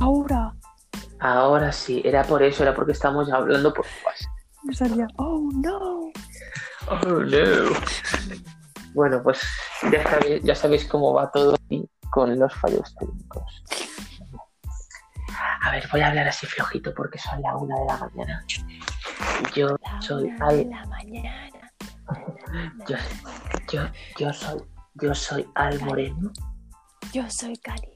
Ahora Ahora sí, era por eso, era porque estamos hablando por WhatsApp. me salía, oh no. Oh no. Bueno, pues ya sabéis, ya sabéis cómo va todo aquí con los fallos técnicos. A ver, voy a hablar así flojito porque son la una de la mañana. Yo La soy una Al, de la mañana. yo, yo, yo soy, yo soy Al Moreno. Yo soy Cali,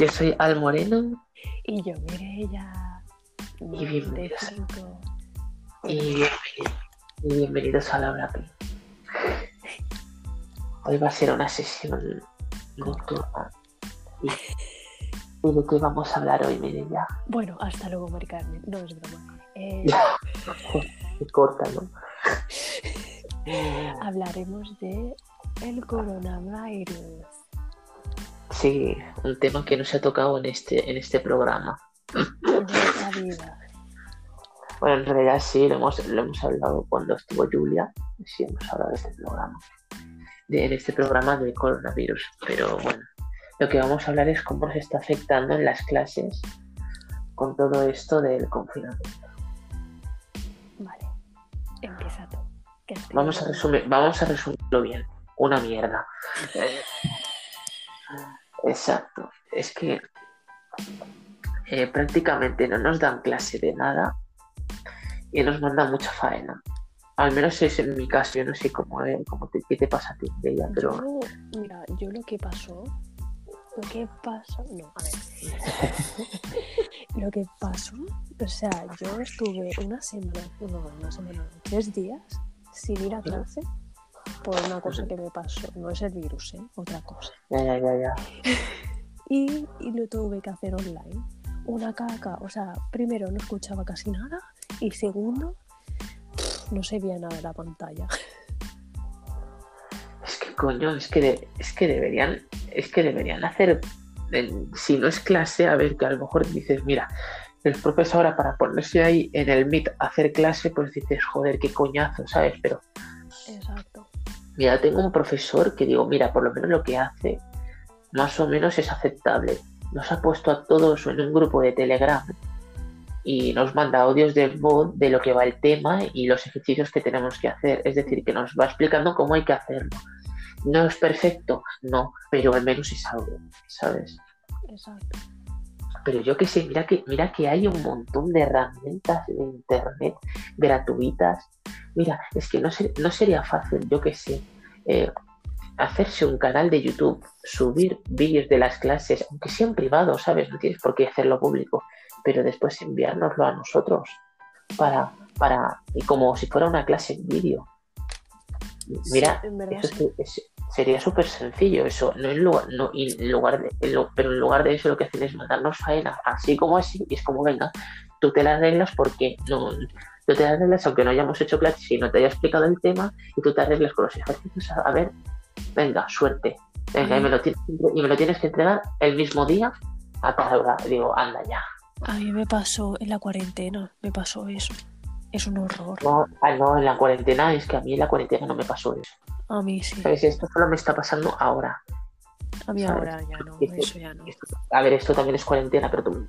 Yo soy Al Moreno Y yo, Mireia. Y bienvenidos. y, bienvenido- y bienvenidos a la hora Pi. Hoy va a ser una sesión nocturna. ¿Y, y de qué vamos a hablar hoy, Mireia? Bueno, hasta luego, Mari Carmen. No es broma. Eh, Se corta, ¿no? hablaremos de el coronavirus. Sí, un tema que no se ha tocado en este, en este programa. Bueno, en realidad sí, lo hemos, lo hemos hablado cuando estuvo Julia, sí hemos hablado de este programa, de, en este programa del coronavirus, pero bueno, lo que vamos a hablar es cómo nos está afectando en las clases con todo esto del confinamiento. Vale. Empieza tú. Vamos a resumir, vamos a resumirlo bien, una mierda. Exacto, es que eh, prácticamente no nos dan clase de nada y nos mandan mucha faena. Al menos es en mi caso, yo no sé cómo, eh, cómo te, qué te pasa a ti, Bella, pero Yo, mira, yo lo que pasó, lo que pasó, no, a ver, lo que pasó, o sea, yo estuve una semana, no, una semana, tres días sin ir a clase por una cosa que me pasó, no es el virus, ¿eh? otra cosa, ya, ya, ya, ya. y, y lo tuve que hacer online, una caca, o sea, primero no escuchaba casi nada y segundo, no se veía nada en la pantalla. Es que coño, es que, de- es que deberían, es que deberían hacer, en- si no es clase, a ver, que a lo mejor dices, mira, el profesor ahora para ponerse ahí en el Meet a hacer clase, pues dices, joder, qué coñazo, ¿sabes? Pero Exacto. Mira, tengo un profesor que digo, mira, por lo menos lo que hace más o menos es aceptable. Nos ha puesto a todos en un grupo de Telegram y nos manda audios de voz de lo que va el tema y los ejercicios que tenemos que hacer. Es decir, que nos va explicando cómo hay que hacerlo. No es perfecto, no, pero al menos es algo, ¿sabes? Exacto. Pero yo que sé, mira que, mira que hay un montón de herramientas de internet gratuitas. Mira, es que no, ser- no sería fácil, yo que sé, eh, hacerse un canal de YouTube, subir vídeos de las clases, aunque sea en privado, ¿sabes? No tienes por qué hacerlo público, pero después enviárnoslo a nosotros para, para, y como si fuera una clase en vídeo. Mira, Sí, en verdad eso es- es- sería súper sencillo eso, no en lugar, no, en lugar de, en lu- pero en lugar de eso lo que hacen es mandarnos faena, así como así, y es como, venga, tú te las arreglas porque no, tú te las arreglas aunque no hayamos hecho clase y no te haya explicado el tema, y tú te arreglas con los ejercicios, a, a ver, venga, suerte, venga, y me, lo tienes, y me lo tienes que entregar el mismo día a cada hora, digo, anda ya. A mí me pasó en la cuarentena, me pasó eso. Es un horror. No, ah, no, en la cuarentena, es que a mí en la cuarentena no me pasó eso. A mí sí. ¿Sabes? Esto solo me está pasando ahora. A mí ¿sabes? ahora ya no, Esto- eso ya no. esto- a ver, esto también es cuarentena, pero tú,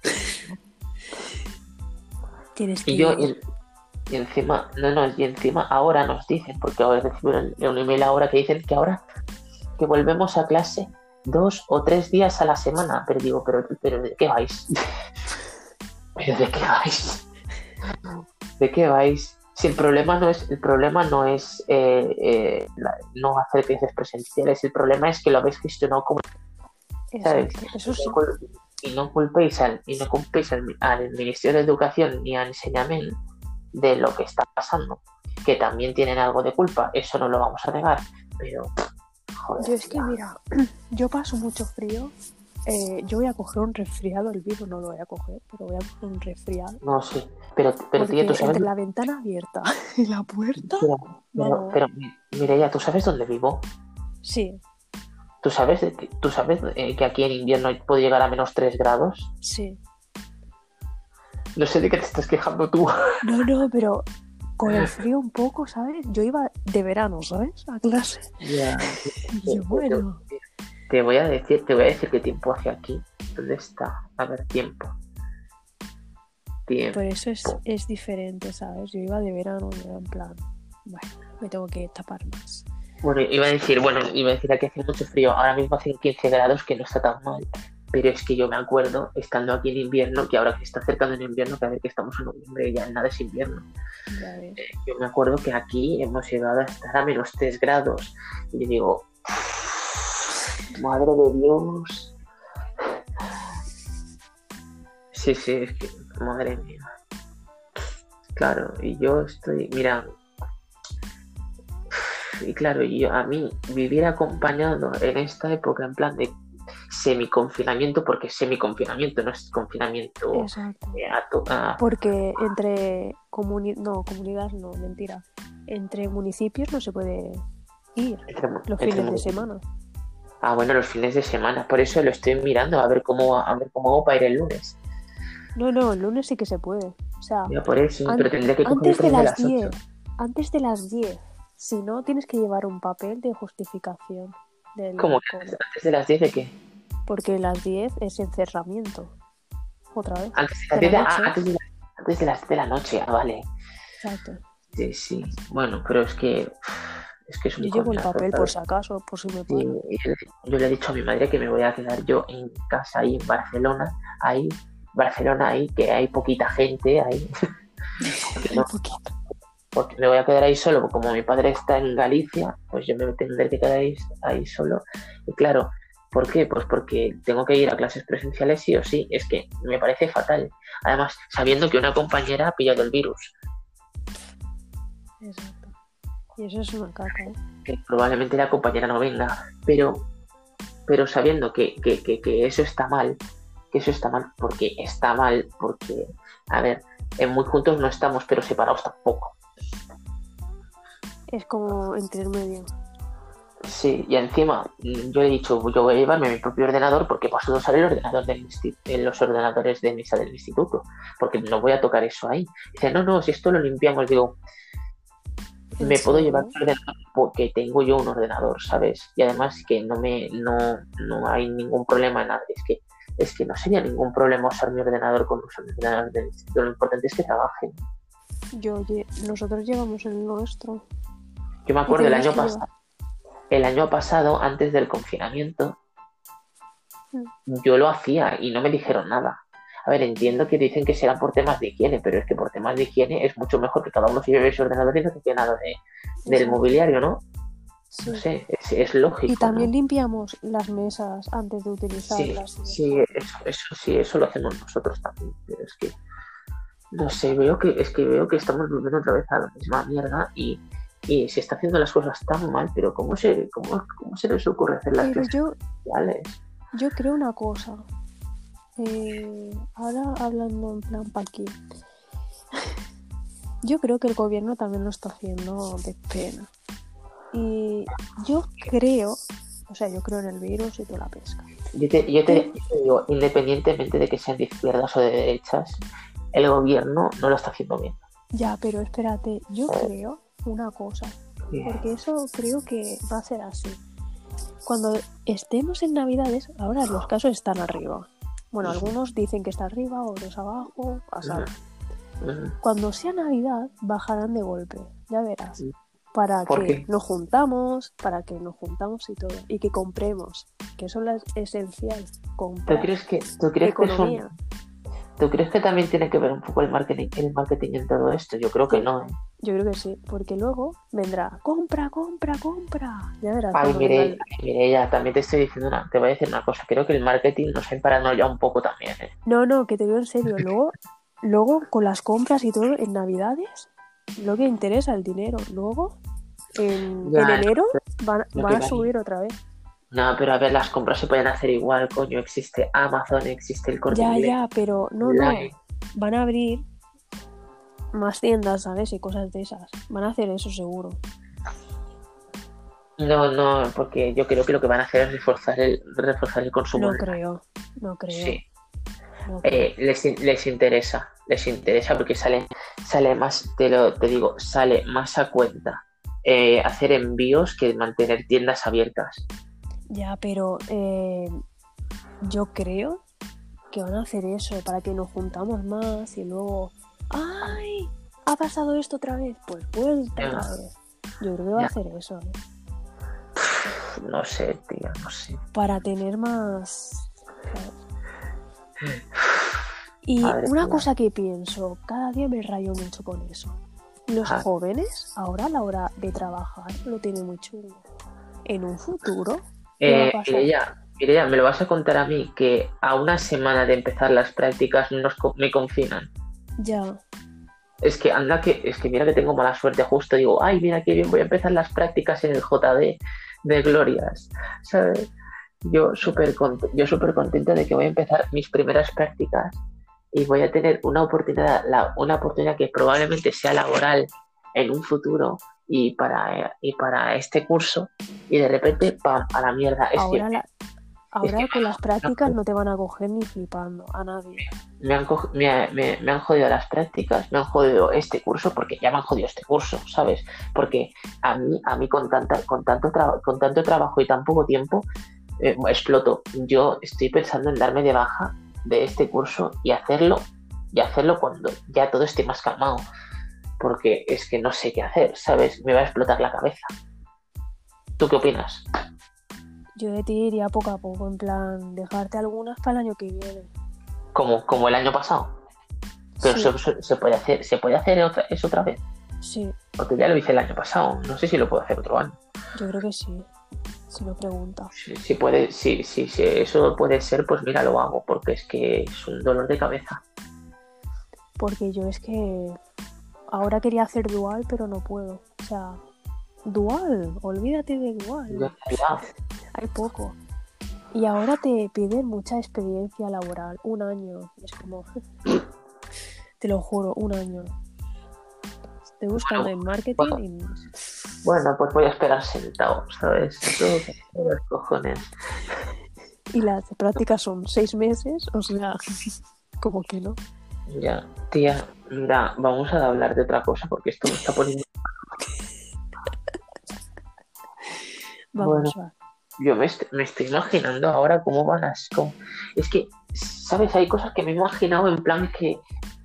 Tienes que Y yo, y, y encima, no, no, y encima ahora nos dicen, porque ahora recibieron un email ahora que dicen que ahora que volvemos a clase dos o tres días a la semana. Pero digo, pero, pero ¿de qué vais? ¿Pero de qué vais? ¿De qué vais? Si el problema no es, el problema no es eh, eh, la- no hacer clases presenciales, el problema es que lo habéis gestionado como ¿sabes? Eso sí. y no culpéis al, y no culpéis al, al Ministerio de Educación ni a Enseñamiento de lo que está pasando, que también tienen algo de culpa, eso no lo vamos a negar, pero joder, Yo es que mira, yo paso mucho frío. Eh, yo voy a coger un resfriado, el virus no lo voy a coger, pero voy a coger un resfriado. no sé, pero, pero tía, tú sabes, entre la ventana abierta y la puerta, pero, pero, pero, Mireia, tú sabes dónde vivo, sí, tú sabes, tú sabes eh, que aquí en invierno puede llegar a menos 3 grados, sí. no sé de qué te estás quejando tú, No, no, pero con el frío un poco, ¿sabes? Yo iba de verano, ¿sabes? A clase. Ya. Y yo, bueno, te voy a decir, te voy a decir qué tiempo hace aquí. ¿Dónde está? A ver, tiempo. Tiempo. Por eso es, es diferente, ¿sabes? Yo iba de verano y era en plan, bueno, me tengo que tapar más. Bueno, iba a decir, bueno, iba a decir que hace mucho frío. Ahora mismo hace 15 grados, que no está tan mal. Pero es que yo me acuerdo, estando aquí en invierno, que ahora que está acercando el invierno, que a ver que estamos en noviembre, ya nada es invierno. Eh, yo me acuerdo que aquí hemos llegado a estar a menos 3 grados. Y yo digo, madre de Dios. Sí, sí, es que, madre mía. Claro, y yo estoy, mira, y claro, yo a mí vivir acompañado en esta época en plan de semi-confinamiento, porque semi-confinamiento no es confinamiento Exacto. eh, a to- a- Porque entre comuni no, comunidades no, mentira. Entre municipios no se puede ir entre- los entre fines de semana. Ah, bueno, los fines de semana, por eso lo estoy mirando a ver cómo a ver cómo hago para ir el lunes. No, no, el lunes sí que se puede. O sea, Ya por eso, pero tendría que antes de las ocho. 10. Antes de las 10. Si no, tienes que llevar un papel de justificación del ¿Cómo que cole. antes, de las 10 de qué? Porque las 10 es encerramiento. Otra vez. Antes de las ¿De 10 la de, ah, noche? antes de, la- antes de las de la noche, ah, vale. Exacto. Sí, sí. Bueno, pero es que es que es un Yo llevo el papel por si acaso, por si me puedo. yo, le he dicho a mi madre que me voy a quedar yo en casa ahí en Barcelona, ahí, Barcelona ahí, que hay poquita gente ahí, no. Un poquito. porque me voy a quedar ahí solo, porque como mi padre está en Galicia, pues yo me tendré que quedar ahí, ahí solo. Y claro, ¿por qué? Pues porque tengo que ir a clases presenciales sí o sí, es que me parece fatal. Además, sabiendo que una compañera ha pillado el virus, Exacto. Y eso es una caca, ¿eh? que probablemente la compañera no venga, pero, pero sabiendo que, que, que, que eso está mal, que eso está mal, porque está mal, porque, a ver, en muy juntos no estamos, pero separados tampoco. Es como entre el medio. Sí, y encima yo he dicho, yo voy a llevarme mi propio ordenador porque paso a usar el ordenador del insti- eh, los ordenadores de mesa del instituto, porque no voy a tocar eso ahí. Dice, no, no, si esto lo limpiamos, digo, ¿En me puedo llevar mi ordenador porque tengo yo un ordenador, ¿sabes? Y además que no me no, no hay ningún problema en nada. Es que es que no sería ningún problema usar mi ordenador con los ordenadores del instituto. Lo importante es que trabajen. Yo, nosotros llevamos el nuestro. Yo me acuerdo el año pasado, el año pasado, antes del confinamiento, Mm. yo lo hacía y no me dijeron nada. A ver, entiendo que dicen que será por temas de higiene, pero es que por temas de higiene es mucho mejor que cada uno se lleve su ordenador y no se quede nada de, del Exacto. mobiliario, ¿no? Sí. No sé, es, es lógico. Y también ¿no? limpiamos las mesas antes de Sí, utilizarlas. y sí, eso, eso sí, eso lo hacemos nosotros también, pero es que no sé, veo que es que veo que estamos volviendo otra vez a la misma mierda y, y se está haciendo las cosas tan mal, pero cómo se cómo, cómo se les ocurre hacer las Pero clases yo, yo creo una cosa. Eh, ahora hablando en plan pa' aquí. Yo creo que el gobierno también lo está haciendo de pena. Y yo creo, o sea, yo creo en el virus y toda la pesca. Yo te, yo te- yo te digo, independientemente de que sean de izquierdas o de derechas, el gobierno no lo está haciendo bien. Ya, pero espérate, yo creo una cosa. Porque eso creo que va a ser así. Cuando estemos en Navidades, ahora los casos están arriba. Bueno, algunos dicen que está arriba, otros abajo, a saber. Cuando sea Navidad, bajarán de golpe, ya verás. Para ¿Por que qué? nos juntamos, para que nos juntamos y todo. Y que compremos, que eso es esencial. ¿Tú Comprar crees que, tú crees que son-. ¿Tú crees que también tiene que ver un poco el marketing, el marketing en todo esto? Yo creo que no, ¿eh? Yo creo que sí, porque luego vendrá, compra, compra, compra. Ya verás. Ay, cuando venga mire, mire, ya, también te estoy diciendo una, te voy a decir una cosa, creo que el marketing nos ha emparado ya un poco también, ¿eh? No, no, que te digo en serio. Luego, luego con las compras y todo en Navidades, lo que interesa el dinero. Luego, en, Ya, en enero van, a subir otra vez. No, pero a ver, las compras se pueden hacer igual, coño, existe Amazon, existe el corte Ya, ya, pero no, no. Van a abrir más tiendas, ¿sabes? Y cosas de esas. Van a hacer eso seguro. No, no, porque yo creo que lo que van a hacer es reforzar el, reforzar el consumo. No creo, no creo. Sí, no creo. Eh, les, les interesa, les interesa porque sale, sale más, te lo te digo, sale más a cuenta eh, hacer envíos que mantener tiendas abiertas. Ya, pero eh, yo creo que van a hacer eso para que nos juntamos más y luego, ¡ay! ¿Ha pasado esto otra vez? Pues vuelta otra vez. Yo creo que va a hacer eso, ¿eh? No sé, tío, no sé. Para tener más. Y una cosa que pienso, cada día me rayo mucho con eso. Los Ah. jóvenes, ahora a la hora de trabajar, lo tienen muy chulo. En un futuro, ¿Qué va a Eh, pasar? Mireia, Mireia, me lo vas a contar a mí que a una semana de empezar las prácticas nos, me confinan. Ya. Es que anda que, es que mira que tengo mala suerte justo, digo, ay, mira qué bien, voy a empezar las prácticas en el JD de Glorias, ¿sabes? Yo súper yo súper contento de que voy a empezar mis primeras prácticas y voy a tener una oportunidad, la- una oportunidad que probablemente sea laboral en un futuro y para, eh, y para este curso y de repente, ¡pam!, a la mierda. Es Ahora, que la- ahora que- con las prácticas no te van a coger ni flipando a nadie. me han, co- me, ha- me- me han jodido las prácticas, me han jodido este curso, porque ya me han jodido este curso, ¿sabes? Porque a mí, a mí con, tanta, con, tanto con tanto trabajo y tan poco tiempo, eh, exploto. Yo estoy pensando en darme de baja de este curso y hacerlo, y hacerlo cuando ya todo esté más calmado. Porque es que no sé qué hacer, ¿sabes? Me va a explotar la cabeza. ¿Tú qué opinas? Yo de ti iría poco a poco, en plan, dejarte algunas para el año que viene. Como, como el año pasado. Pero Sí, se, se- se puede hacer, se puede hacer otra, eso otra vez. sí, Porque ya lo hice el año pasado. No sé si lo puedo hacer otro año. yo creo que sí. Si lo preguntas. Si, si puede, si, si, si eso puede ser, pues mira, lo hago. Porque es que es un dolor de cabeza. Porque yo es que ahora quería hacer dual, pero no puedo. O sea, dual, olvídate de dual. Hay poco. Y ahora te piden mucha experiencia laboral, un año. Es como, te lo juro, un año. Estoy buscando en marketing y Bueno, pues voy a esperar sentado, ¿sabes? Los cojones. Y las prácticas son seis meses, o sea, como que no. Ya, tía, mira, vamos a hablar de otra cosa porque esto me está poniendo. Vamos, Bueno. Yo me, est- me estoy imaginando ahora cómo van a. cómo- Es que, ¿sabes? Hay cosas que me he imaginado en plan que.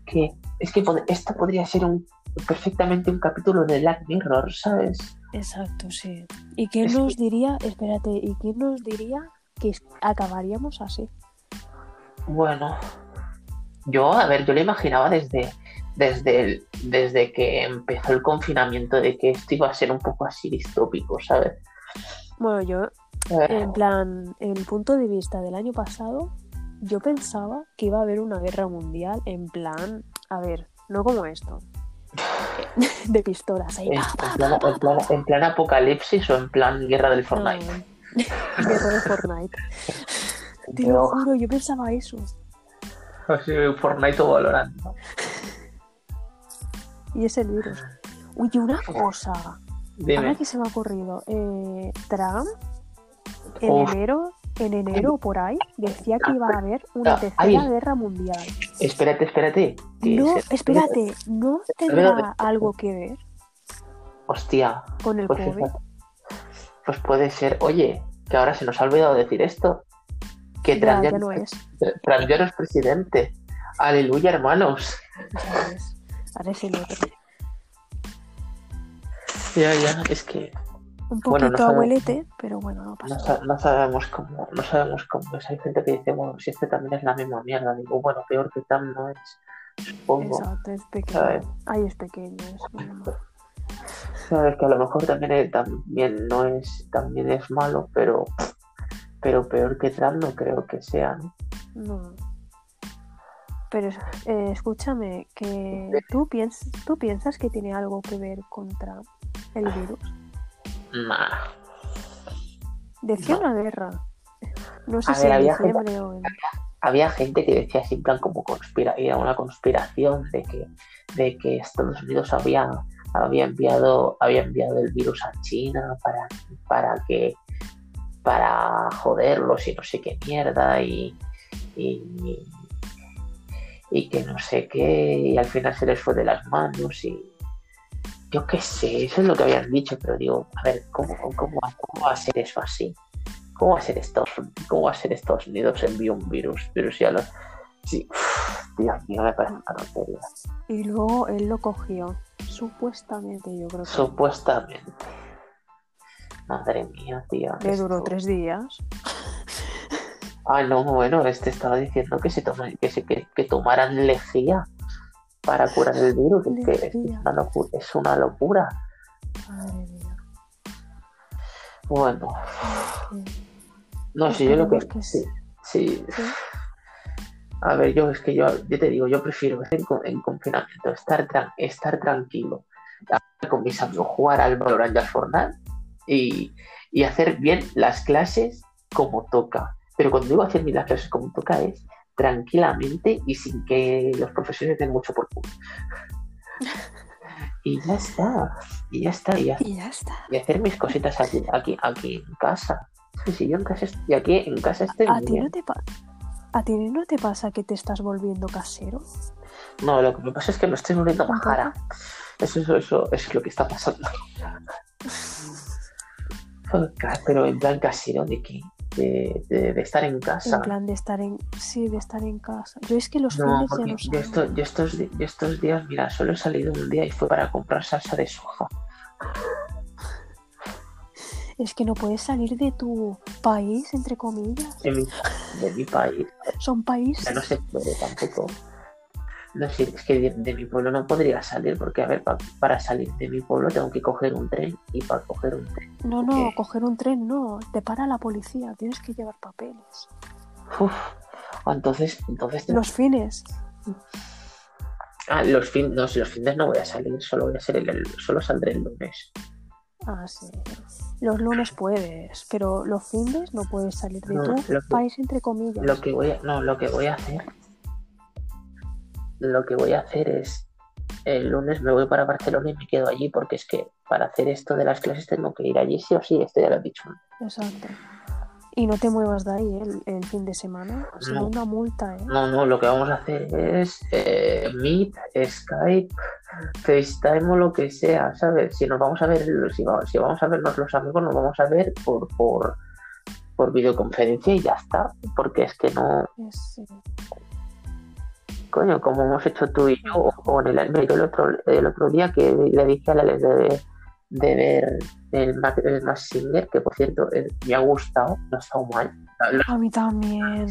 que es que pod- esto podría ser un perfectamente un capítulo de Black Mirror, ¿sabes? Exacto, sí. ¿Y quién Es nos diría, espérate, ¿y quién nos diría que acabaríamos así? Bueno, yo, a ver, yo lo imaginaba desde, desde, el- desde que empezó el confinamiento de que esto iba a ser un poco así distópico, ¿sabes? Bueno, yo, ver, en plan, en el punto de vista del año pasado, yo pensaba que iba a haber una guerra mundial, en plan, a ver, no como esto, de pistolas ahí. en, plan, en plan- en plan apocalipsis o en plan guerra del Fortnite. No, guerra de Fortnite. Te lo juro, yo pensaba eso. así, Fortnite o Valorant. ¿no? Y es el virus. Oye, una cosa. Ahora Dime. que se me ha ocurrido, eh, Trump en Uf. enero, en enero o por ahí, decía que iba a haber una Ah, tercera ahí. guerra mundial. Espérate, espérate. No, espérate, ¿no tendrá algo que ver Hostia, con el pues, COVID? pues puede ser. Oye, que ahora se nos ha olvidado decir esto. Que Trump ya, ya no es. Trump ya no es presidente. Aleluya, hermanos. Ya es. Ahora es el otro. Ya, ya, es que Un Bueno, poquito no sabe- abuelete, pero bueno, no pasa no, nada. no sabemos cómo, no sabemos cómo es. Hay gente que dice, bueno, si este también es la misma mierda. Digo, bueno, peor que Trump no es. Supongo. Exacto, es pequeño. ¿sabes? Ahí es pequeño, es normal. Sabes que a lo mejor también, es- también no es, también es malo, pero, pero peor que Trump no creo que sea, ¿no? No. Pero eh, escúchame, que tú, piens tú piensas que tiene algo que ver contra el virus. Nah. Decía No. una guerra. No sé A si ver, en había o en... había gente que decía así en plan como conspira era una conspiración de que de que Estados Unidos había había enviado había enviado el virus a China para para que para joderlos y no sé qué mierda y y, y que no sé qué y al final se les fue de las manos y yo qué sé eso es lo que habían dicho pero digo a ver cómo cómo, cómo va a ser eso así ¿Cómo va a ser Estados, cómo va a ser Estados Unidos envió un virus? Pero si a los... Sí, Dios mío, me parece una tontería. Y luego él lo cogió. Supuestamente, yo creo que. Supuestamente. Madre mía, tío. Le duró tres días. Ah, no, bueno, este estaba diciendo que se toma, que, se, que, que tomaran lejía para curar el virus. Es que es, una locura, es una locura. Madre mía. Bueno, no sé, yo lo que... Que Sí, sí. sí. A ver, yo es que yo, yo te digo, yo prefiero estar en, co- en confinamiento, estar, tran- estar tranquilo, con mis amigos, jugar al Valorant y al Fortnite y, y hacer bien las clases como toca. Pero cuando digo hacer bien las clases como toca es tranquilamente y sin que los profesores den mucho por culo. Y ya está, y ya está, y, ha- Y ya está. y hacer mis cositas aquí, aquí, aquí en casa. Sí, sí, yo en casa estoy, y aquí en casa estoy ¿A ti, no te ¿A ti no te pasa que te estás volviendo casero? No, lo que me pasa es que me estoy volviendo majara. Eso, eso, eso, eso es lo que está pasando. Pero en plan casero, ¿de qué? De, de- de estar en casa. En plan de estar en. Sí, de estar en casa. Yo es que los No, ya porque no yo, salgo. esto- yo estos, yo estos días, mira, solo he salido un día y fue para comprar salsa de soja. Es que no puedes salir de tu país, entre comillas. De mi, de mi país. Son países. Ya no se puede tampoco. No sé, es que de, de mi pueblo no podría salir, porque a ver, pa- para salir de mi pueblo tengo que coger un tren y para coger un tren. No, no, coger un tren no. Te para la policía. Tienes que llevar papeles. Uf, entonces, entonces Los fines. Ah, los fines, no, si los fines no voy a salir, solo voy a ser el, el- solo saldré el lunes. Ah, sí. Los lunes puedes, pero los fines no puedes salir de No, tu país, entre comillas. Lo que voy a, no, lo que voy a hacer, lo que voy a hacer es el lunes me voy para Barcelona y me quedo allí porque es que para hacer esto de las clases tengo que ir allí sí o sí, esto ya lo he dicho. Exacto. Y no te muevas de ahí el, el fin de semana. Será No. una multa, ¿eh? No, no, lo que vamos a hacer es eh, Meet, Skype, FaceTime o lo que sea, ¿sabes? Si nos vamos a ver, si, va- si vamos a vernos los amigos, nos vamos a ver por, por, por videoconferencia y ya está, porque es que no, coño, como hemos hecho tú y yo, o en el, yo el otro, el otro día que le dije a la de, de ver el, el Mask Singer, que por cierto eh, me ha gustado, no ha estado mal. Lo- A mí también.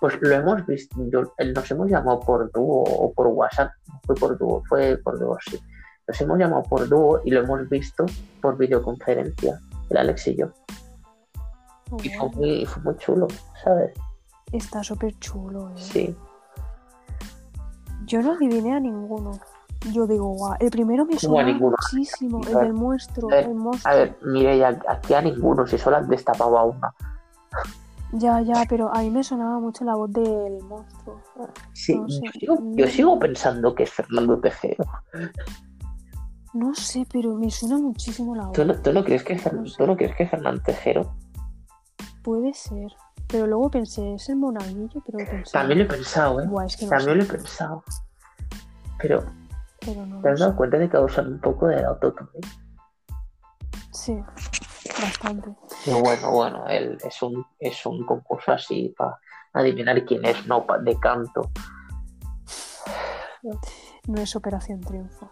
Pues lo hemos visto, yo- nos hemos llamado por dúo o por WhatsApp, no fue por dúo, fue por dúo, sí. Nos hemos llamado por dúo y lo hemos visto por videoconferencia, el Alex y yo. Y fue muy, y fue muy chulo, ¿sabes? Está súper chulo, ¿eh? Sí. Yo no adiviné a ninguno. Yo digo, guau. El primero me ¿Cómo a suena muchísimo. El A del monstruo. a ver, El A monstruo. ver, mire, aquí a ninguno, si solo han destapado a una. Ya, ya, pero a mí me sonaba mucho la voz del monstruo. Sí, No sé, yo, sigo, yo no. sigo pensando que es Fernando Tejero. No sé, pero me suena muchísimo la voz. ¿Tú no, tú no crees que es Fer- No sé. tú no crees que es Fernando Tejero? Puede ser. Pero luego pensé, es el monaguillo, pero pensé. También lo he pensado, ¿eh? Buah, es que no También lo he pensado. Pero, pero no ¿te has dado sé. cuenta de que usan un poco de autotune? Sí, bastante. Pero bueno, bueno, él es un, es un concurso así para adivinar quién es, no pa- de canto. No es Operación Triunfo.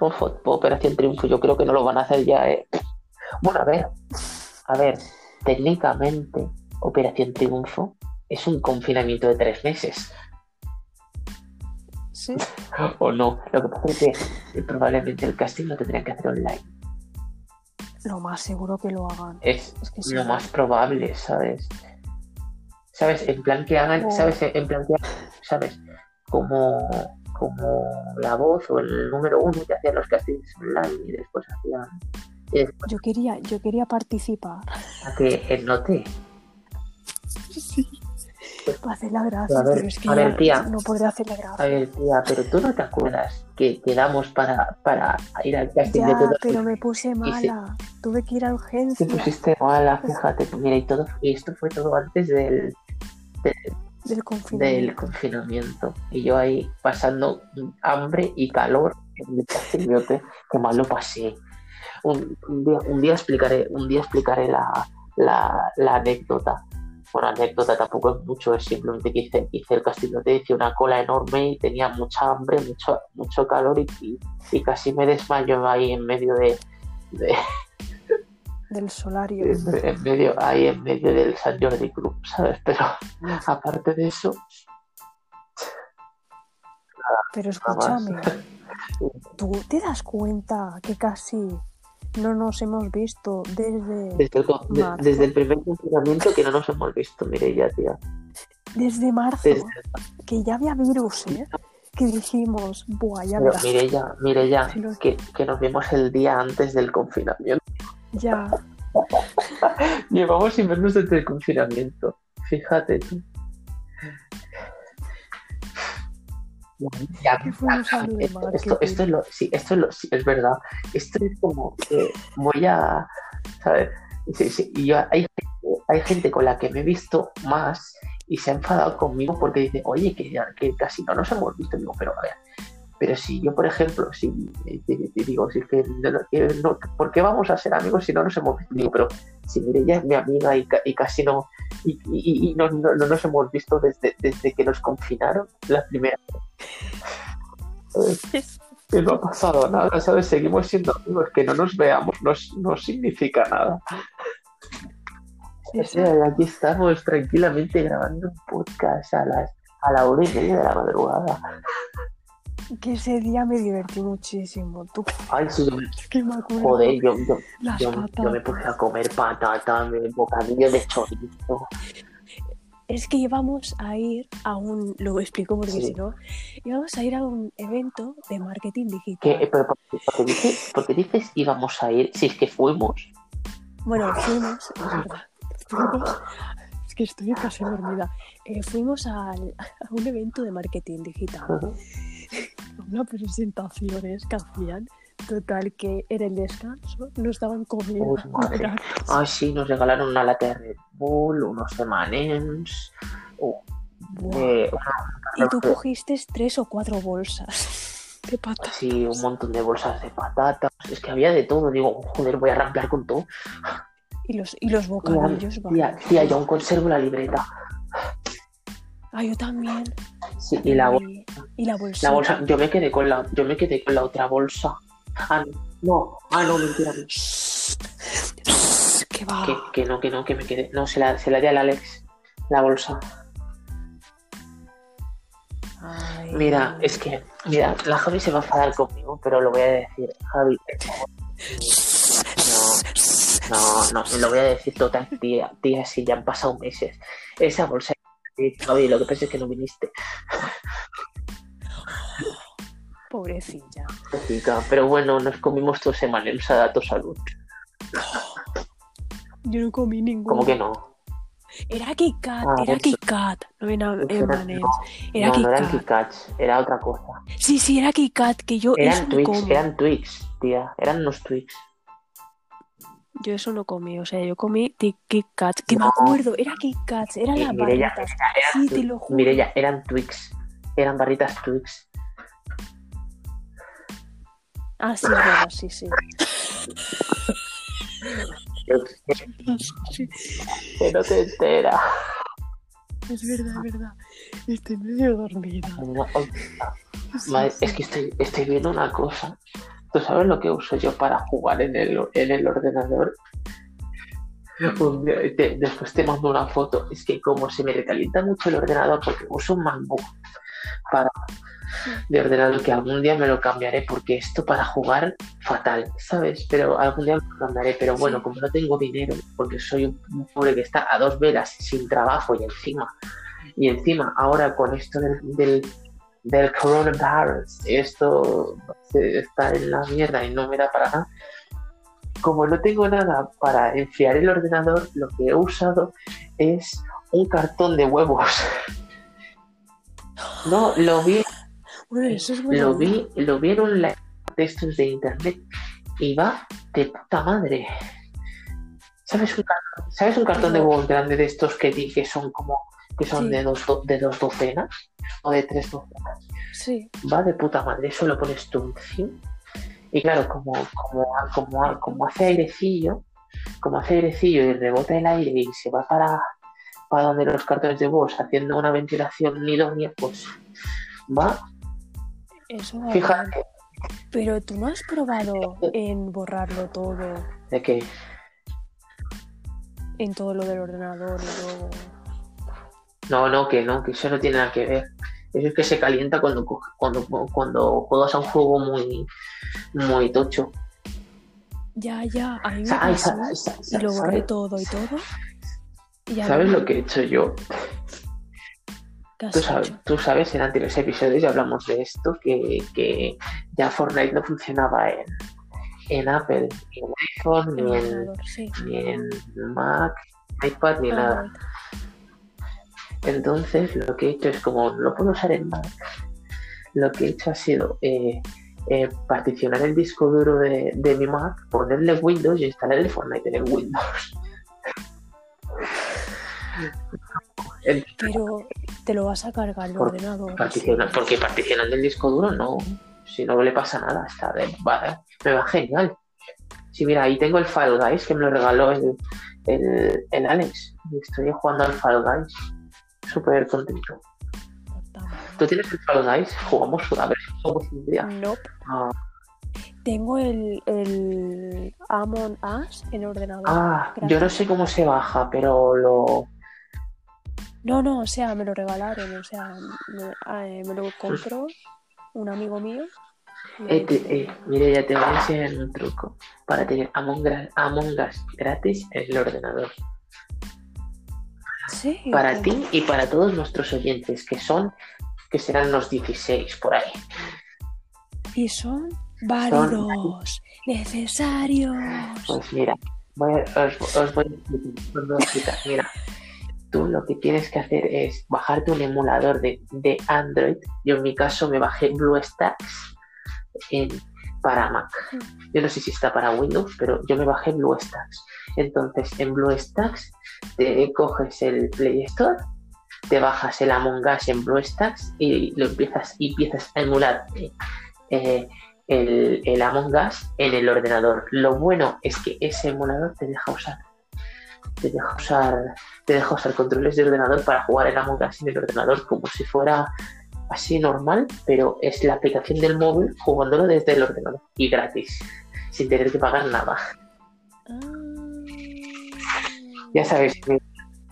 Uf, Operación Triunfo, yo creo que no lo van a hacer ya, ¿eh? Bueno, a ver, a ver, técnicamente Operación Triunfo es un confinamiento de tres meses. Sí, O no, lo que pasa es que eh, probablemente el casting lo tendrían que hacer online. lo más seguro que lo hagan. Es Es que sí. lo más probable, ¿sabes? ¿Sabes? En plan que hagan, Oh. ¿sabes? En plan que hagan, ¿sabes? Como, como la voz o el número uno que hacían los castings online y después hacían. Y después Yo quería, yo quería participar a que el note. para hacer la gracia, A ver, pero es que a ver, tía. no podré hacer la A gracia. ver, tía, pero tú no te acuerdas que quedamos para, para ir al casting de Ya, todo pero me puse se- mala. Tuve que ir a Te urgencia pusiste mala, fíjate, mira, y todo, y esto fue todo antes del, del confinamiento. del confinamiento. Y yo ahí pasando hambre y calor en el casting, yo te- que mal lo pasé. Un, un día, un día explicaré, un día explicaré la, la, la anécdota. Bueno, anécdota tampoco es mucho, es simplemente que hice, hice el castillote, hice una cola enorme y tenía mucha hambre, mucho, mucho calor y, y- y casi me desmayo ahí en medio de, de- Del solario. en medio, ahí en medio del San Jordi Club, ¿sabes? Pero aparte de eso, Pero escúchame, ¿tú te das cuenta que casi no nos hemos visto desde, Desde el, co- de- Marzo. desde el primer confinamiento que no nos hemos visto, Mireia, tía. desde marzo? Desde- Que ya había virus, ¿eh? Que dijimos, buah, ya verás. Mireia, Mireia, Sí, lo- que, que nos vimos el día antes del confinamiento. Ya, Llevamos sin vernos desde el confinamiento. Fíjate tú. Ya, esto, esto, esto es lo, sí, esto es lo, sí, es verdad. Esto es como que voy a, ¿sabes? Sí, sí, y yo- hay, gente- hay gente con la que me he visto más y se ha enfadado conmigo porque dice, oye, que, que casi no nos hemos visto. Digo, pero a ver, pero si yo, por ejemplo, si eh, te- te digo, si es que, no- que no- ¿por qué vamos a ser amigos si no nos hemos visto? Digo, pero si Mireia es mi amiga y, ca- y casi no, y, y- y no, no- no nos hemos visto desde, desde que nos confinaron la primera vez. Que no ha pasado nada, ¿sabes? Seguimos siendo amigos, que no nos veamos no, no significa nada. O sea, aquí estamos tranquilamente grabando un podcast a las a la hora y media de la madrugada. Que ese día me divertí muchísimo. Tú, Ay, sí, yo me- que me acuerdo. joder, yo, yo, las yo, yo patatas. me puse a comer patata, me- bocadillo de chorizo. Es que íbamos a ir a un, lo explico porque Sí. si no, íbamos a ir a un evento de marketing digital. Pero, ¿por qué- por qué dices, por qué dices íbamos a ir si es que fuimos? Bueno, fuimos, es verdad, fuimos, es que estoy casi dormida. Eh, fuimos al- a un evento de marketing digital, unas presentaciones que hacían. Total, que era el descanso, nos daban comida. Uy, madre. gratis. Ay, sí, nos regalaron una lata de Red Bull, unos uh, Buah. eh, Y tú cogiste tres o cuatro bolsas de patatas. sí, un montón de bolsas de patatas. Es que había de todo. Digo, joder, voy a rampear con todo. Y los, y los bocadillos. tía, tía, yo aún conservo la libreta. Ah, yo también. Sí, y la, bol- Y, y la bolsa, yo me quedé con la, yo me quedé con la otra bolsa. Ah, no, no, ah, no, mentira. Que va. Que, que no, que no, que me quedé. No, se la, se la di al Alex, la bolsa. Ay. Mira, es que, mira, la Javi se va a enfadar conmigo, pero lo voy a decir. Javi, no, no, no, lo voy a decir total, tía, tía, si ya han pasado meses. Esa bolsa, sí, Javi, lo que pasa es que no viniste. Pobrecilla. Chica, Pero bueno, nos comimos tus semanas a tu salud. Yo no comí ninguno. ¿Cómo que no? Era Kit Kat, Ah, era. Kit Kat. No era M&M's. no, Era no, no eran Kat. Kit Kats, era otra cosa. Sí, sí, era Kit Kat, que yo Eran Twix, eran Twix, tía, eran unos Twix. Yo eso no comí, o sea, yo comí Kit Kat, que me acuerdo, era Kit Kat, eran Y las Mireia, barritas. era- Sí, te lo juro. Mireia, eran Twix, eran barritas Twix. Ah, sí, es verdad, sí, sí. Sí, Que no te enteras. es verdad, es verdad. Estoy medio dormida. No, oh, Sí, madre, sí. es que estoy, estoy viendo una cosa. ¿Tú sabes lo que uso yo para jugar en el, en el ordenador? Te- después te mando una foto. Es que como se me recalienta mucho el ordenador, porque uso un MacBook para, de ordenador, que algún día me lo cambiaré, porque esto para jugar fatal, ¿sabes? Pero algún día me lo cambiaré. Pero bueno, Sí. como no tengo dinero, porque soy un, un pobre que está a dos velas sin trabajo y encima, y encima ahora con esto del, del del coronavirus. Esto está en la mierda y no me da para nada. Como no tengo nada para enfriar el ordenador, lo que he usado es un cartón de huevos. No, lo vi, Bueno, eso es bueno. lo vi, lo vi en un live de estos de internet y va de puta madre. ¿Sabes un, cartón, ¿sabes un cartón de huevos grande de estos que di que son como que son Sí. de dos do- de dos docenas o de tres docenas? Sí, va de puta madre, eso lo pones tú encima. Y claro, como, como, como, como hace airecillo, como hace airecillo y rebota el aire y se va para, para donde los cartones de voz haciendo una ventilación idónea, pues va. Eso va Fíjate, bien. Pero tú no has probado en borrarlo todo, de que en todo lo del ordenador y todo. No, no, que no, que eso no tiene nada que ver. Eso es que se calienta cuando, cuando, cuando juegas a un juego muy, muy tocho. Ya, ya, a mí me ay, pasó y lo borré todo y todo. Y ¿Sabes lo que he hecho yo? ¿qué has Tú sabes, tú sabes, en anteriores episodios ya hablamos de esto, que, que ya Fortnite no funcionaba en, en Apple, ni en iPhone, ni en, sí. ni en Mac, iPad, ni nada. Entonces, lo que he hecho es como no puedo usar en Mac, lo que he hecho ha sido eh, eh, particionar el disco duro de, de mi Mac, ponerle Windows y instalar el Fortnite en el Windows. El- Pero te lo vas a cargar el Por- ordenador. Particiona- porque particionando el disco duro no, si no le pasa nada, está de, va- me va genial. Sí, mira, ahí tengo el Fall Guys que me lo regaló el, el, el Alex. Estoy jugando al Fall Guys. Súper contento. No. ¿Tú tienes el Fall Guys? Jugamos a ver si jugamos un día. Nope. Ah, Tengo el, el Among Us en ordenador. ah, yo no sé cómo se baja, pero lo. No, no, o sea, me lo regalaron, o sea, me, eh, me lo compró un amigo mío. Eh, te- eh, mire, ya te voy a enseñar un truco para tener Among, Among Us gratis en el ordenador. Sí, para ti y para todos nuestros oyentes, que son, que serán los 16 por ahí. Y son válidos, necesarios. Pues mira, voy a- os, os voy a explicar, os voy a explicar. Mira, tú lo que tienes que hacer es bajarte un emulador de, de Android. Yo en mi caso me bajé BlueStacks en, para Mac. Yo no sé si está para Windows, pero yo me bajé BlueStacks. Entonces, en BlueStacks te coges el Play Store, te bajas el Among Us en BlueStacks y lo empiezas y empiezas a emular eh, el, el Among Us en el ordenador. Lo bueno es que ese emulador te deja usar te deja usar te deja usar controles de ordenador para jugar el Among Us en el ordenador como si fuera así normal, pero es la aplicación del móvil jugándolo desde el ordenador y gratis, sin tener que pagar nada. Ah. Ya sabes,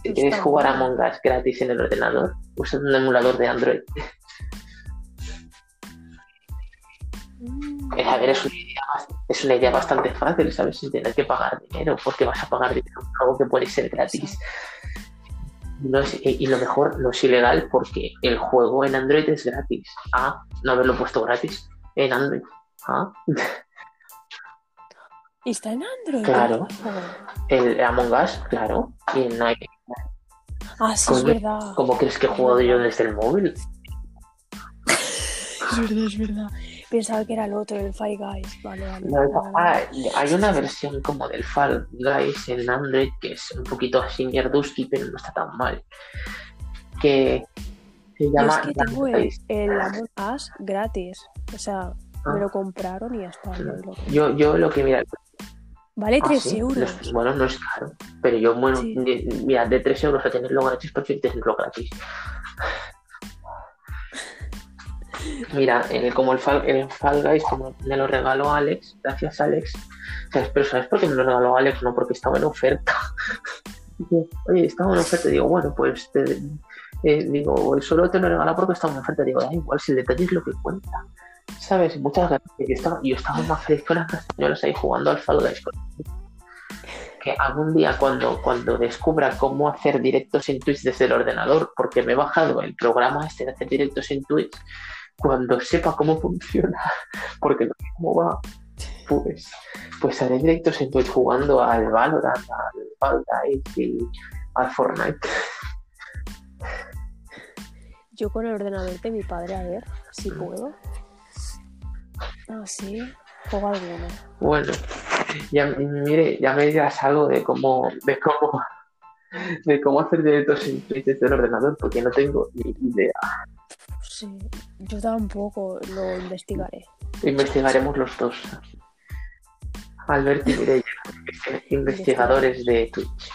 si quieres jugar a. Among Us gratis en el ordenador, usa un emulador de Android. Mm. A ver, es una, idea, es una idea bastante fácil, ¿sabes? Sin tener que pagar dinero, porque vas a pagar dinero por algo que puede ser gratis. No es- y, lo mejor, no es ilegal porque el juego en Android es gratis. Ah, no haberlo puesto gratis en Android. Ah, ¿Está en Android? Claro. El Among Us, claro. Y en iPad. Ah, sí, es verdad. ¿Cómo crees que he jugado yo desde el móvil? Es verdad, es verdad. Pensaba que era el otro, el Five Guys. Vale, vale. No, vale, ah, hay una versión como del Fall Guys en Android que es un poquito así mierduski, pero no está tan mal. Que se Yo llama es que tengo el, el Among Us gratis. O sea, Ah. me lo compraron y ya está. yo lo- Yo, yo lo que mira, Vale ah, 3 sí, euros. no es- bueno, no es caro, pero yo, bueno, Sí. de- mira, de 3 euros a tenerlo gratis, prefiero tenerlo gratis. Mira, como el Fall, Guys, como me lo regaló Alex, gracias Alex, pero ¿sabes por qué me lo regaló Alex? No, porque estaba en oferta. Oye, estaba en oferta, digo, bueno, pues te- eh, digo, solo te lo regaló porque estaba en oferta, digo, da igual, si el detalle es lo que cuenta. ¿Sabes? Muchas gracias. Yo estaba, más feliz que unas castañuelas ahí jugando al Fall Guys. Que algún día cuando, cuando descubra cómo hacer directos en Twitch desde el ordenador, porque me he bajado el programa este de hacer directos en Twitch, cuando sepa cómo funciona, porque no sé cómo va, pues, pues haré directos en Twitch jugando al Valorant, al Fall Guys y al Fortnite. Yo con el ordenador de mi padre, a ver si Mm. puedo. Ah, sí. Juego alguno. Bueno, ya, mire, ya me dirás algo de cómo, de cómo, de cómo hacer directos en Twitch desde el ordenador, porque no tengo ni idea. Sí. Yo tampoco lo investigaré. Investigaremos los dos. Alberto y Mireia, investigadores de Twitch.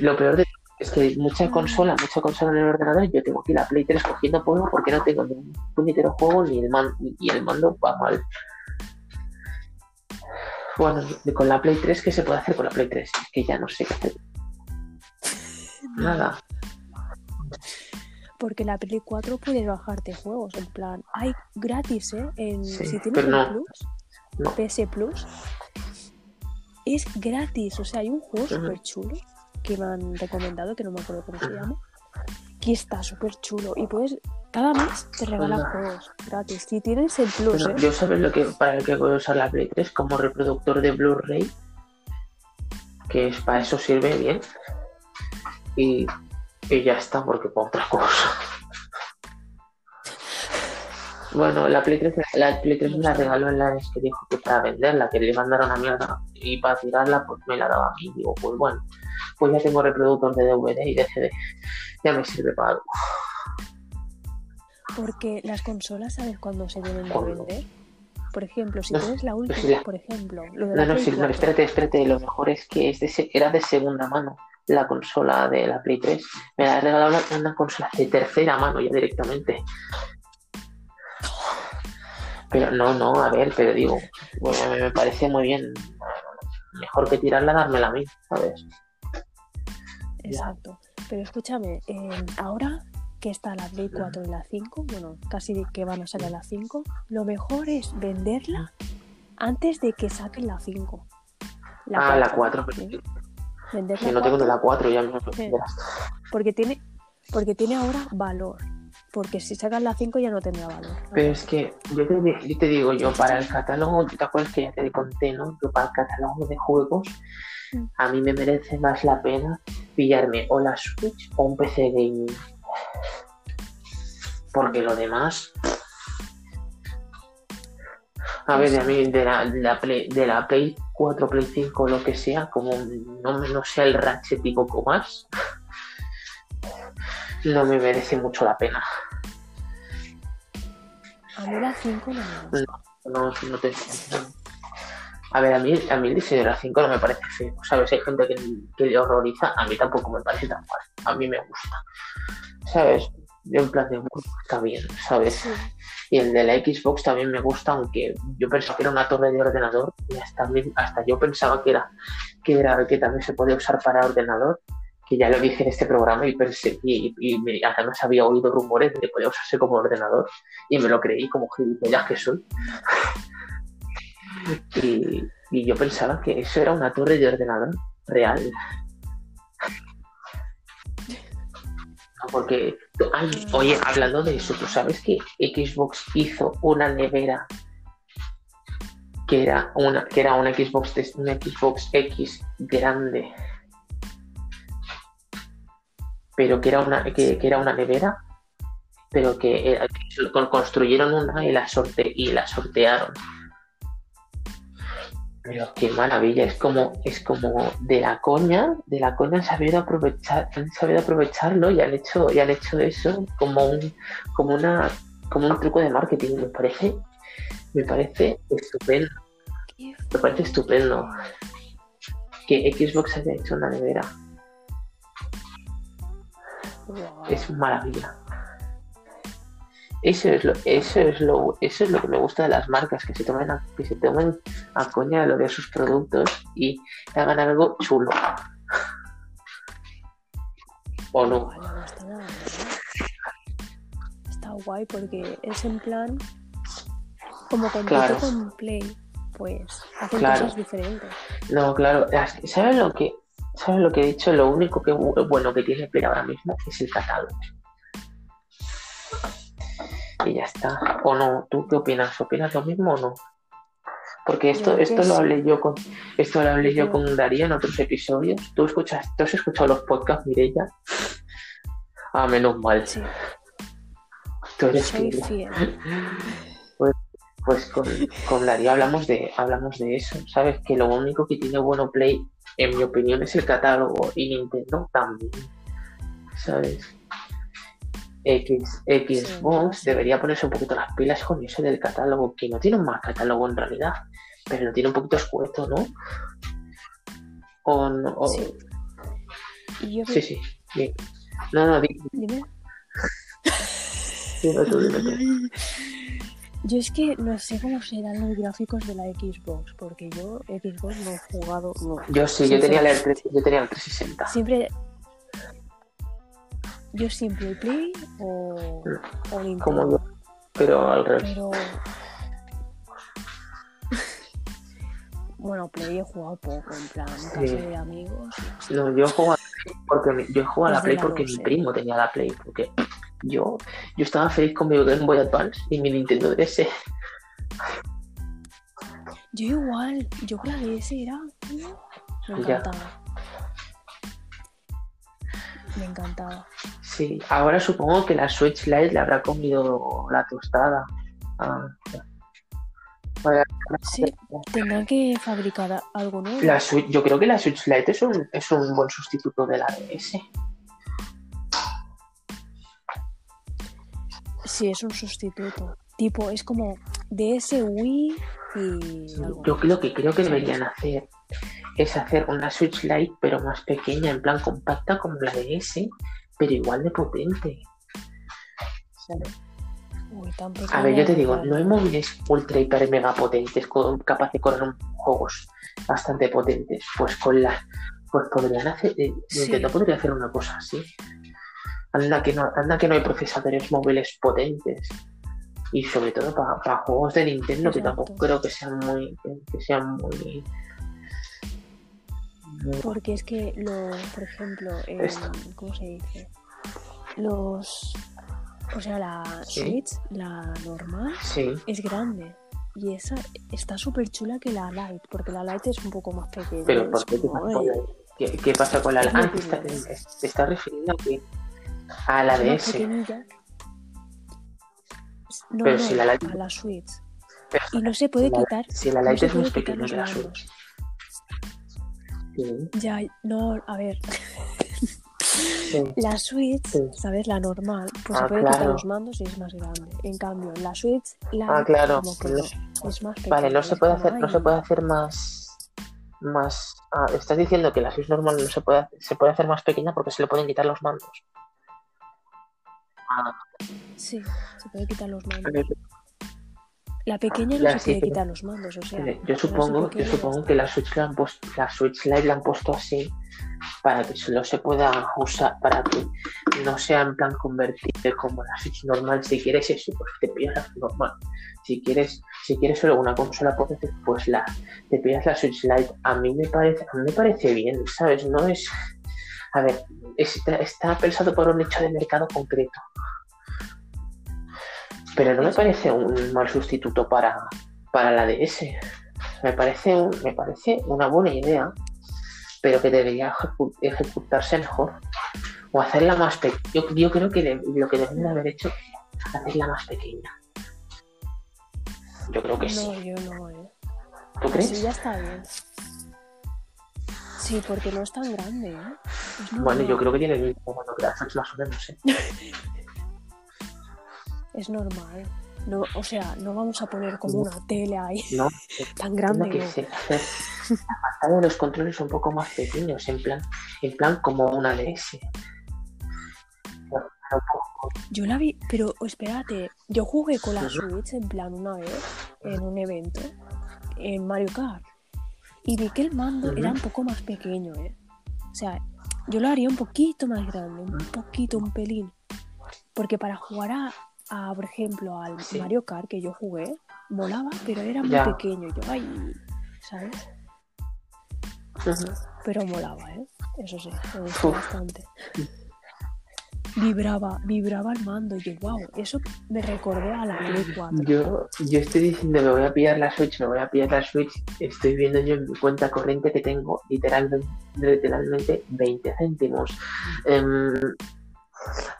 Lo peor de es que mucha consola, mucha consola en el ordenador, yo tengo aquí la Play 3 cogiendo polvo porque no tengo ni un puñetero juego ni el man y el mando va mal. Bueno, con la Play 3, ¿qué se puede hacer con la Play 3? Que ya no sé qué. Nada. Porque la Play 4 puedes bajarte juegos, en plan, hay gratis, ¿eh? En, Sí, si tienes no. Plus, No. PS Plus, es gratis. O sea, hay un juego Ujú. súper chulo que me han recomendado, que no me acuerdo cómo se llama, que está súper chulo. Y puedes, cada mes te regalan juegos gratis. Si tienes el Plus, ¿eh? yo sabes lo que para el que voy a usar la Play 3 como reproductor de Blu-ray, que es para eso sirve bien. Y, y ya está, porque para otra cosa. Bueno, la Play 3, la Play 3 me la regaló en la vez que dijo que para venderla, que le mandaron a mierda y para tirarla, pues me la daba a mí. Digo, pues bueno, pues ya tengo reproductor de DVD y de CD. Ya me sirve para algo. Porque las consolas, ¿sabes cuándo se deben de vender? Por ejemplo, si No, tienes la última, la- por ejemplo, lo de No, no, sí, no, 4. espérate, espérate. Lo mejor es que es de se- era de segunda mano la consola de la Play 3. Me la ha regalado una, una consola de tercera mano ya directamente. Pero no, no, a ver, pero digo, bueno, me parece muy bien. Mejor que tirarla, dármela a mí, ¿sabes? Exacto. Pero escúchame, eh, ahora que está la Play 4 y la 5, bueno, casi que van a salir la 5, lo mejor es venderla antes de que saquen la 5. ah, la 4, pero ¿sí? Vender no tengo de 4, la 4, ya me Sí. verás. porque tiene, porque tiene ahora valor. Porque si sacan la 5 ya no tendrá valor. Pero es que yo te, di- yo te digo, yo para el catálogo, ¿te acuerdas que ya te conté, no? Yo para el catálogo de juegos, Mm. a mí me merece más la pena pillarme o la Switch o un PC gaming. Porque lo demás. A ver, a mí de la, de la Play, de la Play 4, Play 5, lo que sea, como no, no sea el Ratchet y poco más, no me merece mucho la pena. A mí la 5 no me gusta. No, no te. A ver, a mí, a mí el diseño de la 5 no me parece feo, ¿sabes? Hay gente que, que le horroriza, a mí tampoco me parece tan mal, a mí me gusta, ¿sabes? Yo en plan de, está bien, ¿sabes? Sí. Y el de la Xbox también me gusta, aunque yo pensaba que era una torre de ordenador y hasta, hasta yo pensaba que era, que era que también se podía usar para ordenador, que ya lo dije en este programa y, pensé, y, y me- además había oído rumores de que podía usarse como ordenador y me lo creí como gilipollas que soy. Y, y yo pensaba que eso era una torre de ordenador real. Porque, oye, hablando de eso, ¿tú sabes que Xbox hizo una nevera que era una, que era una Xbox, una Xbox X grande, pero que era una, que, que era una nevera, pero que, era- construyeron una y la, sorte, y la sortearon. Pero qué maravilla, es como, es como de la coña, de la coña han sabido aprovechar, han sabido aprovecharlo y han hecho, y han hecho eso como un, como una, como un truco de marketing, me parece, me parece estupendo, me parece estupendo que Xbox haya hecho una nevera, es maravilla. Eso es lo, eso es lo, eso es lo que me gusta de las marcas, que se tomen a, que se tomen a coña lo de sus productos y hagan algo chulo. O no. No está nada mal. Está guay porque es en plan como compite Claro. con Play, pues hacen Claro. cosas diferentes. No, claro, ¿sabes lo que, sabes lo que he dicho? Lo único que bu- bueno que tiene Play ahora mismo es el catálogo. Y ya está. ¿O no? ¿Tú qué opinas? ¿Opinas lo mismo o no? Porque esto, esto lo hablé yo con, esto lo hablé Yo con Darío en otros episodios. ¿Tú escuchas, tú has escuchado los podcasts, Mireia? Ah, menos mal. Sí, Tú eres soy fiel. fiel. Pues con, con Darío hablamos de, hablamos de eso. Sabes que lo único que tiene bueno Play, en mi opinión, es el catálogo y Nintendo también. ¿Sabes? X, Xbox debería ponerse un poquito las pilas con eso del catálogo, que no tiene un mal catálogo en realidad, pero lo tiene un poquito escueto, ¿no? O, no- o- Sí. Y yo sí, sí, bien. No, no, di- Dime. dime tú, dime tú. Yo es que no sé cómo serán los gráficos de la Xbox, porque yo Xbox no he jugado. No. Yo sí, yo tenía, tres- yo tenía el 360. Siempre. Yo siempre Play o, o Nintendo. Como yo, pero al revés. Pero. Bueno, Play he jugado poco, en plan, casa de amigos. No, yo la Play porque mi- yo juego a la Play la porque mi eh. primo tenía la Play, porque yo, yo estaba feliz con mi Game Boy Advance y mi Nintendo DS. Yo igual, yo con la DS era. Me Ya. encantaba. Me encantaba. Sí, ahora supongo que la Switch Lite le habrá comido la tostada. Ah, Sí, tendrán que fabricar algo nuevo. la Switch, yo creo que la Switch Lite es un, es un buen sustituto de la DS. Sí, es un sustituto. Tipo, es como DS Wii y Yo creo que creo que deberían hacer es hacer una Switch Lite pero más pequeña, en plan compacta como la DS, pero igual de potente. A ver, yo te digo, no hay móviles ultra hiper mega potentes con, capaces de correr juegos bastante potentes. Pues con la pues podrían hacer eh, Sí. Nintendo podría hacer una cosa así. Anda que no, anda que no hay procesadores móviles potentes. Y sobre todo para juegos de Nintendo que tampoco creo que sean muy que, sean muy- Porque es que, lo, por ejemplo, Esto. ¿cómo se dice? Los. O sea, la Sí. Switch, la normal, Sí, es grande. Y esa está súper chula que la Lite, porque la Lite es un poco más pequeña. pero ¿por qué? ¿Qué como, pasa con la, "Ay, ¿qué, qué pasa con la mi ah, te, estás refiriendo a a la es DS. No, Pero no, si la Lite- a la Switch. Pero Y no se puede la- quitar. Si la no Lite se es más pequeña que la. Switch. Ya, no, a ver, sí. la Switch, Sí. ¿sabes? La normal, pues Ah, se puede quitar los mandos y es más grande. En cambio, la Switch, la Ah, claro. como que No- no, es más pequeña. Vale, no se puede hacer, no se puede hacer más, más. Ah, estás diciendo que la Switch normal no se puede, hacer- se puede hacer más pequeña porque se le pueden quitar los mandos. Ah, Sí, se puede quitar los mandos. La pequeña no Ya, se sí, puede pero- quitar los mandos, o sea. Yo al ser supongo, yo supongo que la Switch la han puesto, la Switch Lite la han puesto así para que solo se pueda usar, para que no sea en plan convertible como la Switch normal. Si quieres eso, pues te pillas la normal. Si quieres, si quieres solo una consola potente, pues la, te pillas la Switch Lite. A mí me parece, a mí me parece bien, ¿sabes? No es, a ver, está, está pensado por un nicho de mercado concreto. Pero no me parece un mal sustituto para, para la DS. Me parece, un- me parece una buena idea, pero que debería ejecu- ejecutarse mejor. O hacerla más pequeña. Yo, yo creo que de- lo que deben de haber hecho es hacerla más pequeña. Yo creo que. No, sí. yo no, ¿eh? ¿Tú crees? ya está bien. Sí, porque no es tan grande, ¿eh? Es Bueno, yo creo que tiene el mismo tamaño que la Switch más o menos, ¿eh? Es normal. No, o sea, no vamos a poner como una tele ahí No, tan grande. que la pantalla de los controles un poco más pequeños, en plan, en plan como una DS. Yo la vi, pero espérate, yo jugué con la. Switch en plan una vez en un evento en Mario Kart y vi que el mando era un poco más pequeño, ¿eh? O sea, yo lo haría un poquito más grande, un poquito, un pelín. Porque para jugar a, a, por ejemplo, al Sí. Mario Kart que yo jugué, molaba, pero era muy Ya. pequeño. Yo, ay, ¿sabes? Pero molaba, ¿eh? Eso sí, me gustó Uf. bastante. Vibraba, vibraba el mando. Y yo, wow, eso me recordé a la Play 4. Yo, yo estoy diciendo me voy a pillar la Switch, me voy a pillar la Switch. Estoy viendo yo en mi cuenta corriente que tengo literalmente, literalmente 20 céntimos. Em,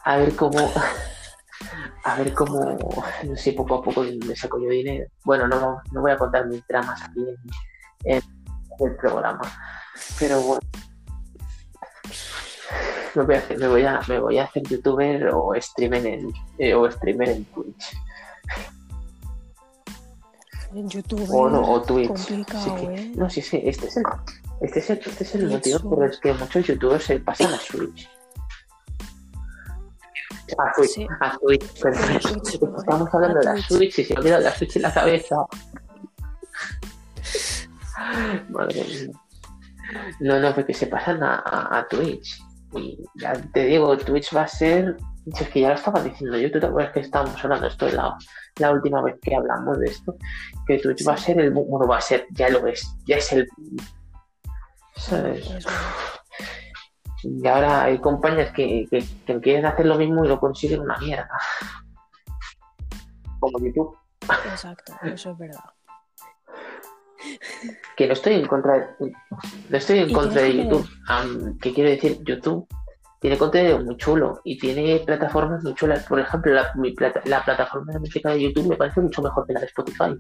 a ver cómo. A ver cómo. No sé, poco a poco me saco yo dinero. Bueno, no, no voy a contar mis dramas aquí en, en el programa. Pero bueno. me voy a hacer, me voy a, me voy a hacer youtuber o streamer en eh, o streamer en Twitch. En YouTube. O no, o Twitch. Complicado, Sí, que- ¿eh? no, sí, sí, este es el, este es el, este es el motivo por el que muchos youtubers se pasan a Switch. A Twitch, Sí. a. A Twitch, Estamos hablando de la. Switch y se me ha quedado la Switch en la cabeza. Madre mía. No, no, porque se pasan a, a- a Twitch. Y ya te digo, Twitch va a ser. Si es que ya lo estaba diciendo yo, tú te acuerdas que estábamos hablando esto la, la última vez que hablamos de esto, que Twitch va a ser el. bu- Bueno, va a ser, ya lo es, ya es el. ¿Sabes? Y ahora hay compañías que, que, que quieren hacer lo mismo y lo consiguen una mierda. Como YouTube. Exacto, eso es verdad. Que no estoy en contra de, no estoy en ¿Y contra de que YouTube. Am, ¿Qué quiero decir? YouTube tiene contenido muy chulo y tiene plataformas muy chulas. Por ejemplo, la, mi plata- la plataforma de música de YouTube me parece mucho mejor que la de Spotify.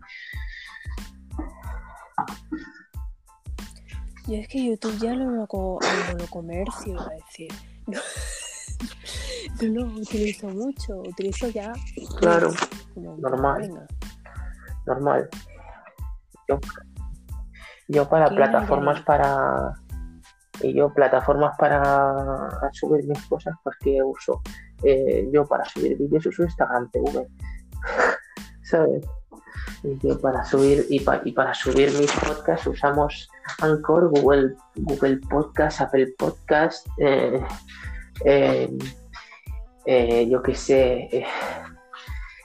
Yo es que YouTube ya lo algo lo comercio, es decir. No, lo utilizo mucho, utilizo ya. Claro, normal. venga. normal. Yo, yo para ¿Qué plataformas hay? para y yo plataformas para subir mis cosas pues que uso Eh, yo para subir vídeos uso Instagram TV sabes yo para subir y, pa- y para subir mis podcasts usamos Anchor Google Google Podcast Apple Podcast eh, eh, eh, yo qué sé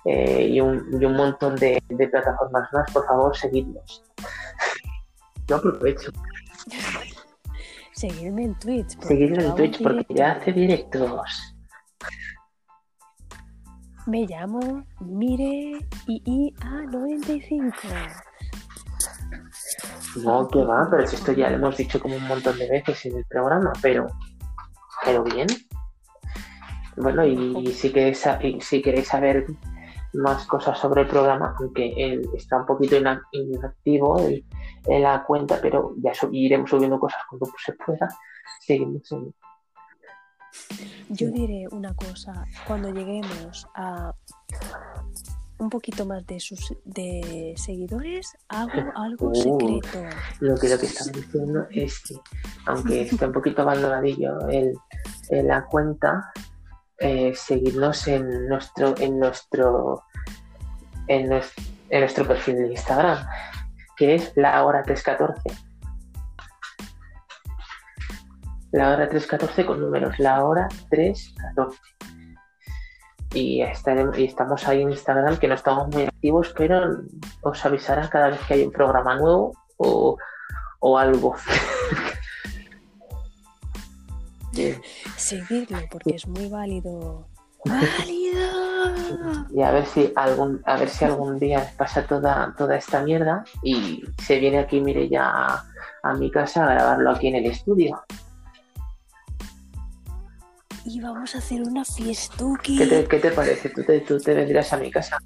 y, un, y un montón de, de plataformas más, por favor, seguidnos. Yo aprovecho. Seguirme en Twitch. yo en Twitch porque ya hace directos. Me llamo Mire IA95. No, que va, pero esto ya lo hemos dicho como un montón de veces en el programa, pero, pero bien. Bueno, y si queréis, si queréis saber más cosas sobre el programa, aunque él está un poquito ina- inactivo en la cuenta, pero ya iremos subiendo cosas cuando se pueda, seguimos en, Yo diré una cosa, cuando lleguemos a un poquito más de sus de seguidores, hago algo Uh. secreto. Lo que lo que estamos diciendo es que, aunque esté un poquito abandonadillo el, la cuenta, eh, seguidnos en nuestro, en nuestro, en nuestro, en nuestro perfil de Instagram, que es la hora 314. La hora 314 con números, la hora 314. Y, estaremos, y estamos ahí en Instagram, que no estamos muy activos, pero os avisará cada vez que hay un programa nuevo o, o algo. Seguirlo porque es muy válido. ¡Válido! Y a ver si algún, a ver si algún día pasa toda, toda esta mierda y se viene aquí, mire, ya a, a mi casa a grabarlo aquí en el estudio. Y vamos a hacer una fiestuki. ¿Qué te, qué te parece? ¿Tú te, tú te vendrías a mi casa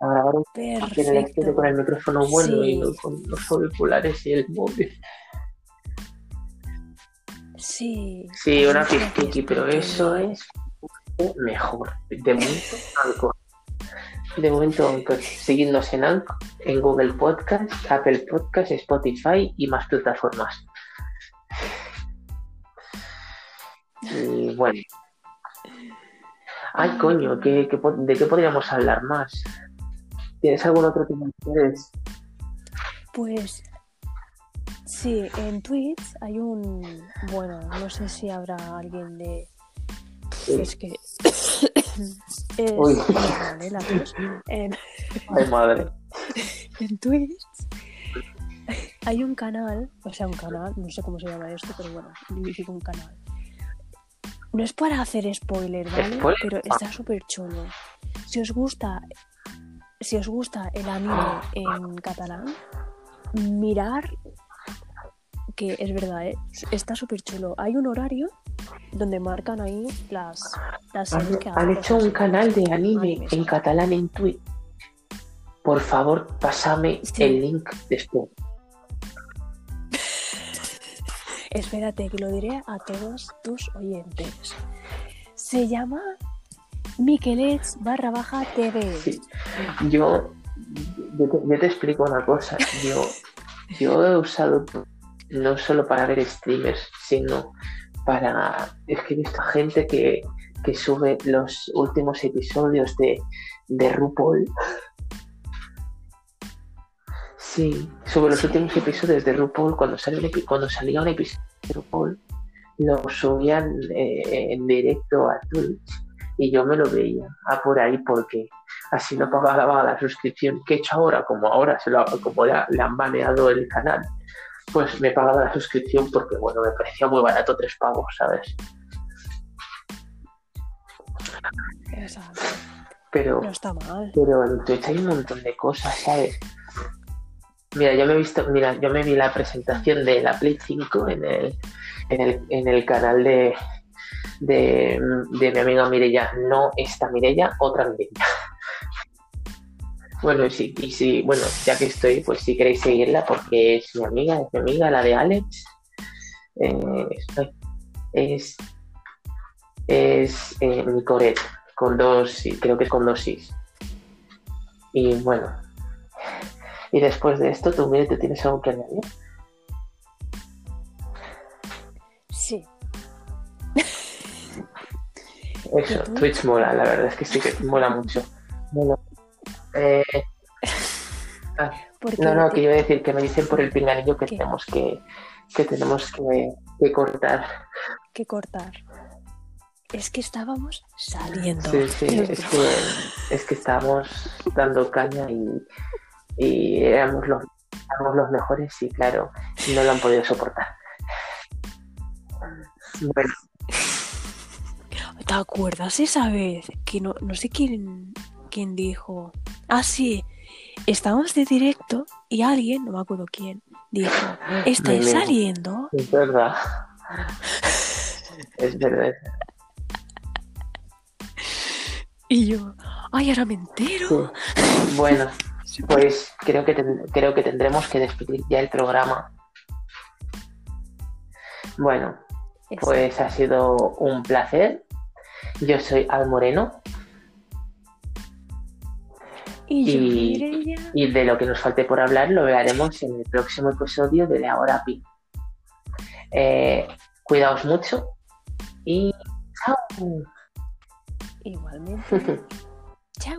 a grabar un Perfecto. con el micrófono bueno Sí. y no con los auriculares y el móvil? Sí. Sí, una fistiki, pero fiestuki. eso es mejor. De momento, Anchor. De momento. Seguidnos en en Google Podcast, Apple Podcast, Spotify y más plataformas. Y bueno. Ay, coño, ¿qué, qué ¿de qué podríamos hablar más? ¿Tienes algún otro tema de interés? Pues sí, en Twitch hay un. Bueno, no sé si habrá alguien de. Sí. Es que. es Uy. ¿eh? la. En, Ay, madre. en Twitch hay un canal, o sea, un canal, no sé cómo se llama esto, pero bueno, significa un canal. No es para hacer spoiler, ¿vale? ¿Spoiler? Pero está súper chulo. Si os gusta, si os gusta el anime en catalán, mirar que es verdad, ¿eh? está súper chulo. Hay un horario donde marcan ahí las, las Han, que han hecho un canal de anime animes. en catalán en Twitch. Por favor, pásame Sí. el link después. Espérate, que lo diré a todos tus oyentes. Se llama Miquelets barra baja TV. Sí. Yo, te, yo te explico una cosa. Yo, yo he usado no solo para ver streamers, sino para. Es que he visto gente que, que sube los últimos episodios de, de RuPaul. Sí, sobre los últimos episodios de RuPaul, cuando, un epi- cuando salía un episodio de RuPaul, lo subían eh, en directo a Twitch y yo me lo veía a por ahí porque así no pagaba la suscripción que he hecho ahora, como ahora se lo, como ya le han baneado el canal, pues me he pagado la suscripción porque bueno, me parecía muy barato tres pavos, ¿sabes? Exacto. Pero No está mal. Pero en Twitch hay un montón de cosas, ¿sabes? Mira, yo me he visto, mira, yo me vi la presentación de la Play 5 en el, en el, en el canal de, de, de mi amiga Mirella. No esta Mirella, otra Mirella. Bueno, y sí, y sí, bueno, ya que estoy, pues si queréis seguirla, porque es mi amiga, es mi amiga, la de Alex. Eh, es es eh, con dos, creo que con dos sís. Y bueno, y después de esto, tú, mire, ¿te tienes algo que añadir? Sí. Eso? Twitch mola, la verdad es que sí que mola mucho. Bueno, eh, ah, no, no, que iba a decir que me dicen por el pinganillo que ¿Qué? tenemos que, que tenemos que, que cortar. que cortar. Es que estábamos saliendo. Sí, sí, es que, es que estábamos dando caña y, y éramos, los, éramos los mejores y claro, no lo han podido soportar. Bueno, ¿Te acuerdas esa vez que no, no sé quién, quién dijo? Ah, sí. Estábamos de directo y alguien, no me acuerdo quién, dijo, ¿estáis saliendo? es verdad. Es verdad. Y yo, ay, ahora me entero. Sí. Bueno, pues creo que, ten- creo que tendremos que despedir ya el programa. Bueno, Exacto. pues ha sido un placer. Yo soy Al Moreno y y de lo que nos falte por hablar lo veremos en el próximo episodio de La Hora Pi. Eh, cuidaos mucho y chao. igualmente. Chao.